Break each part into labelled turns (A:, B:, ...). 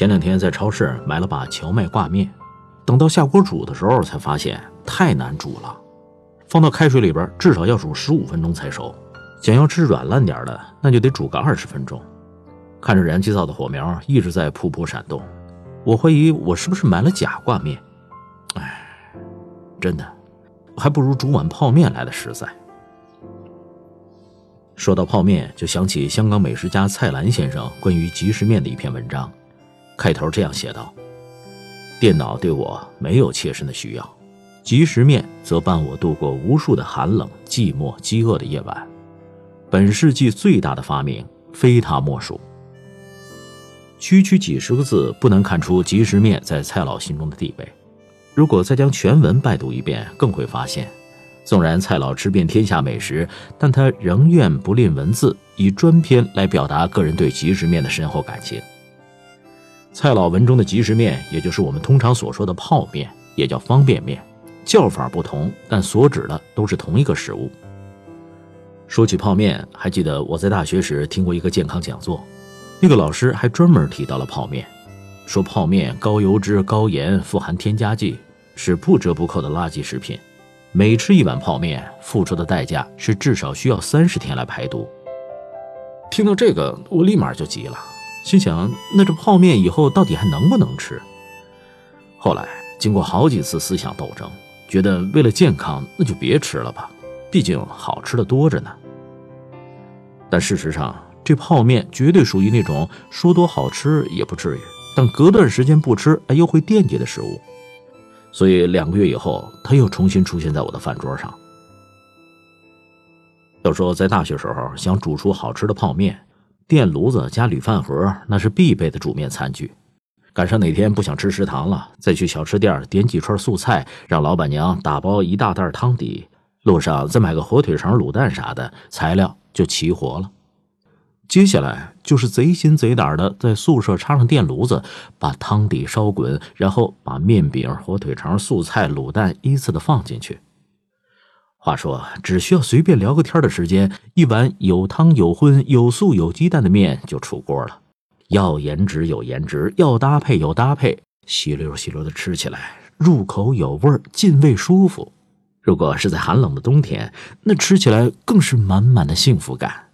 A: 前两天在超市买了把荞麦挂面，等到下锅煮的时候才发现太难煮了，放到开水里边至少要煮十五分钟才熟，想要吃软烂点的那就得煮个二十分钟。看着燃气灶的火苗一直在噗噗闪动，我怀疑我是不是买了假挂面。哎，真的，还不如煮碗泡面来的实在。说到泡面，就想起香港美食家蔡澜先生关于即食面的一篇文章，开头这样写道：“电脑对我没有切身的需要，即食面则伴我度过无数的寒冷、寂寞、饥饿的夜晚。本世纪最大的发明，非它莫属。”区区几十个字，不难看出即食面在蔡老心中的地位。如果再将全文拜读一遍，更会发现。纵然蔡老吃遍天下美食，但他仍愿不吝文字，以专篇来表达个人对即食面的深厚感情。蔡老文中的即食面，也就是我们通常所说的泡面，也叫方便面，叫法不同，但所指的都是同一个食物。说起泡面，还记得我在大学时听过一个健康讲座，那个老师还专门提到了泡面，说泡面高油脂、高盐，富含添加剂，是不折不扣的垃圾食品。每吃一碗泡面，付出的代价是至少需要三十天来排毒。听到这个，我立马就急了，心想：那这泡面以后到底还能不能吃？后来经过好几次思想斗争，觉得为了健康，那就别吃了吧，毕竟好吃的多着呢。但事实上，这泡面绝对属于那种说多好吃也不至于，但隔段时间不吃，哎，又会惦记的食物。所以两个月以后，他又重新出现在我的饭桌上。要说在大学时候想煮出好吃的泡面，电炉子加铝饭盒那是必备的煮面餐具。赶上哪天不想吃食堂了，再去小吃店点几串素菜，让老板娘打包一大袋汤底，路上再买个火腿肠、卤蛋啥的，材料就齐活了。接下来就是贼心贼胆的在宿舍插上电炉子，把汤底烧滚，然后把面饼、火腿肠、素菜、卤蛋依次的放进去。话说，只需要随便聊个天的时间，一碗有汤有荤、有素有鸡蛋的面就出锅了。要颜值有颜值，要搭配有搭配，吸溜吸溜的吃起来，入口有味儿，进胃舒服。如果是在寒冷的冬天，那吃起来更是满满的幸福感。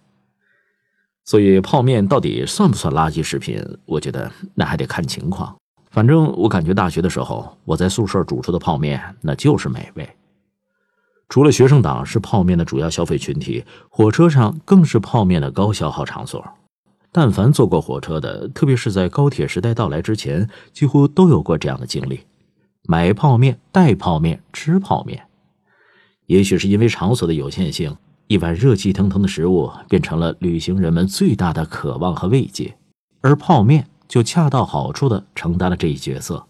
A: 所以泡面到底算不算垃圾食品？我觉得那还得看情况。反正我感觉大学的时候，我在宿舍煮出的泡面那就是美味。除了学生党是泡面的主要消费群体，火车上更是泡面的高消耗场所。但凡坐过火车的，特别是在高铁时代到来之前，几乎都有过这样的经历：买泡面、带泡面、吃泡面。也许是因为场所的有限性。一碗热气腾腾的食物变成了旅行人们最大的渴望和慰藉，而泡面就恰到好处地承担了这一角色。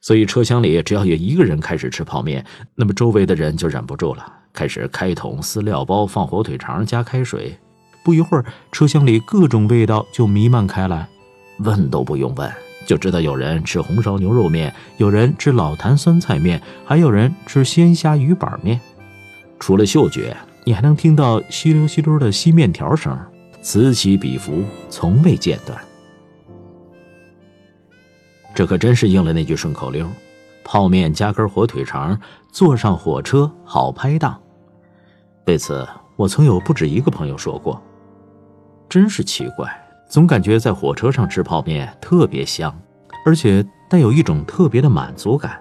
A: 所以车厢里只要有一个人开始吃泡面，那么周围的人就忍不住了，开始开桶撕料包，放火腿肠，加开水。不一会儿，车厢里各种味道就弥漫开来，问都不用问，就知道有人吃红烧牛肉面，有人吃老坛酸菜面，还有人吃鲜虾鱼板面。除了嗅觉。你还能听到稀溜稀溜的吸面条声，此起彼伏，从未间断。这可真是应了那句顺口溜：泡面加根火腿肠，坐上火车好拍档。对此，我曾有不止一个朋友说过。真是奇怪，总感觉在火车上吃泡面特别香，而且带有一种特别的满足感。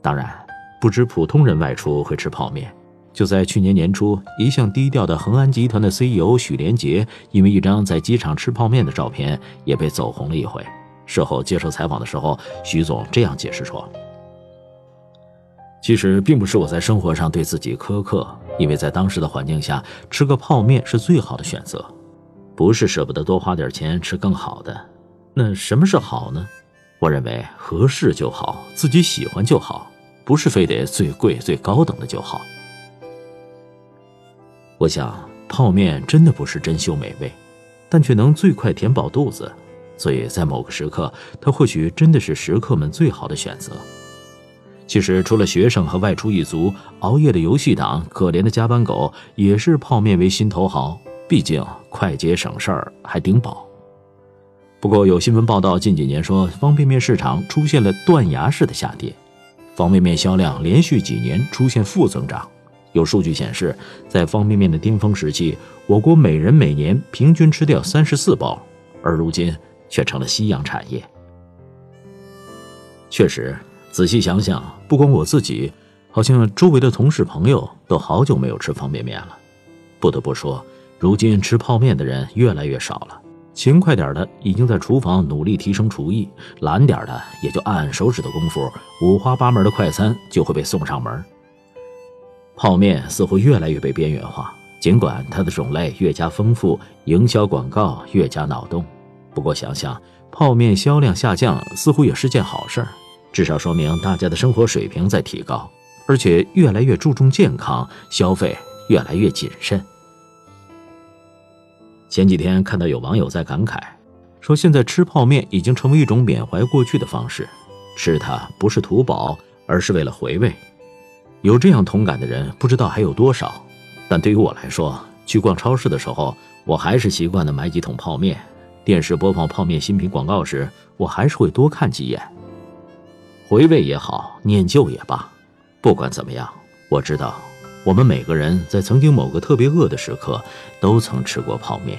A: 当然，不止普通人外出会吃泡面。就在去年年初，一向低调的恒安集团的 CEO 许连杰，因为一张在机场吃泡面的照片，也被走红了一回。事后接受采访的时候，徐总这样解释说：“其实并不是我在生活上对自己苛刻，因为在当时的环境下，吃个泡面是最好的选择，不是舍不得多花点钱吃更好的。那什么是好呢？我认为合适就好，自己喜欢就好，不是非得最贵最高等的就好。”我想，泡面真的不是珍馐美味，但却能最快填饱肚子，所以在某个时刻，它或许真的是食客们最好的选择。其实，除了学生和外出一族，熬夜的游戏党、可怜的加班狗，也是泡面为心头好。毕竟快捷省事儿，还顶饱。不过有新闻报道，近几年说方便面市场出现了断崖式的下跌，方便面销量连续几年出现负增长。有数据显示，在方便面的巅峰时期，我国每人每年平均吃掉三十四包，而如今却成了夕阳产业。确实，仔细想想，不光我自己，好像周围的同事朋友都好久没有吃方便面了。不得不说，如今吃泡面的人越来越少了。勤快点的已经在厨房努力提升厨艺，懒点的也就按按手指的功夫，五花八门的快餐就会被送上门。泡面似乎越来越被边缘化，尽管它的种类越加丰富，营销广告越加脑洞。不过想想，泡面销量下降似乎也是件好事，至少说明大家的生活水平在提高，而且越来越注重健康，消费越来越谨慎。前几天看到有网友在感慨，说现在吃泡面已经成为一种缅怀过去的方式，吃它不是图饱，而是为了回味。有这样同感的人不知道还有多少，但对于我来说，去逛超市的时候，我还是习惯的买几桶泡面。电视播放泡面新品广告时，我还是会多看几眼。回味也好，念旧也罢，不管怎么样，我知道。我们每个人在曾经某个特别饿的时刻，都曾吃过泡面。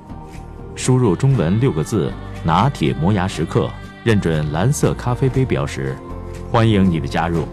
A: 输入中文六个字“拿铁磨牙时刻”，认准蓝色咖啡杯标识。欢迎你的加入。